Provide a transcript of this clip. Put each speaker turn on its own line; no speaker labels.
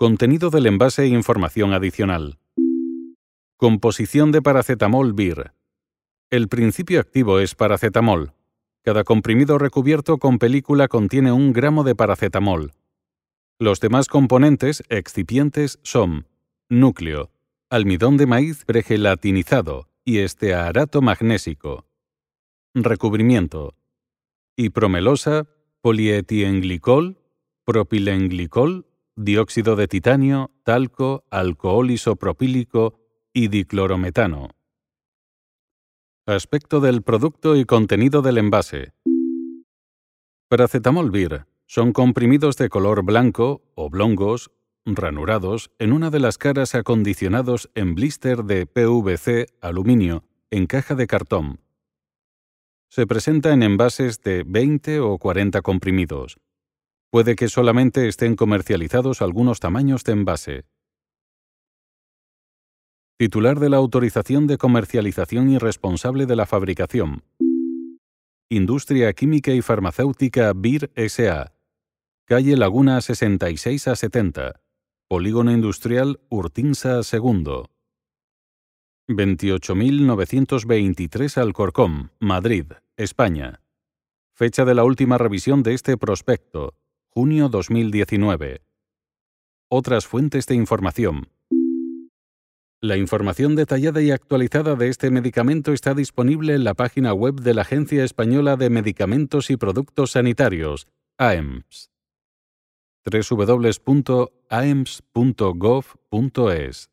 Contenido del envase e información adicional. Composición de paracetamol BIR. El principio activo es paracetamol. Cada comprimido recubierto con película contiene un gramo de paracetamol. Los demás componentes excipientes son núcleo, almidón de maíz pregelatinizado y estearato magnésico. Recubrimiento. Hipromelosa, polietienglicol, propilenglicol, dióxido de titanio, talco, alcohol isopropílico y diclorometano. Aspecto del producto y contenido del envase. Paracetamol Vir son comprimidos de color blanco, oblongos, ranurados, en una de las caras acondicionados en blister de PVC aluminio en caja de cartón. Se presenta en envases de 20 o 40 comprimidos. Puede que solamente estén comercializados algunos tamaños de envase. Titular de la autorización de comercialización y responsable de la fabricación. Industria Química y Farmacéutica BIR SA. Calle Laguna 66 a 70. Polígono Industrial Urtinsa II. 28923 Alcorcón, Madrid, España. Fecha de la última revisión de este prospecto, junio 2019. Otras fuentes de información. La información detallada y actualizada de este medicamento está disponible en la página web de la Agencia Española de Medicamentos y Productos Sanitarios, AEMS. www.aems.gov.es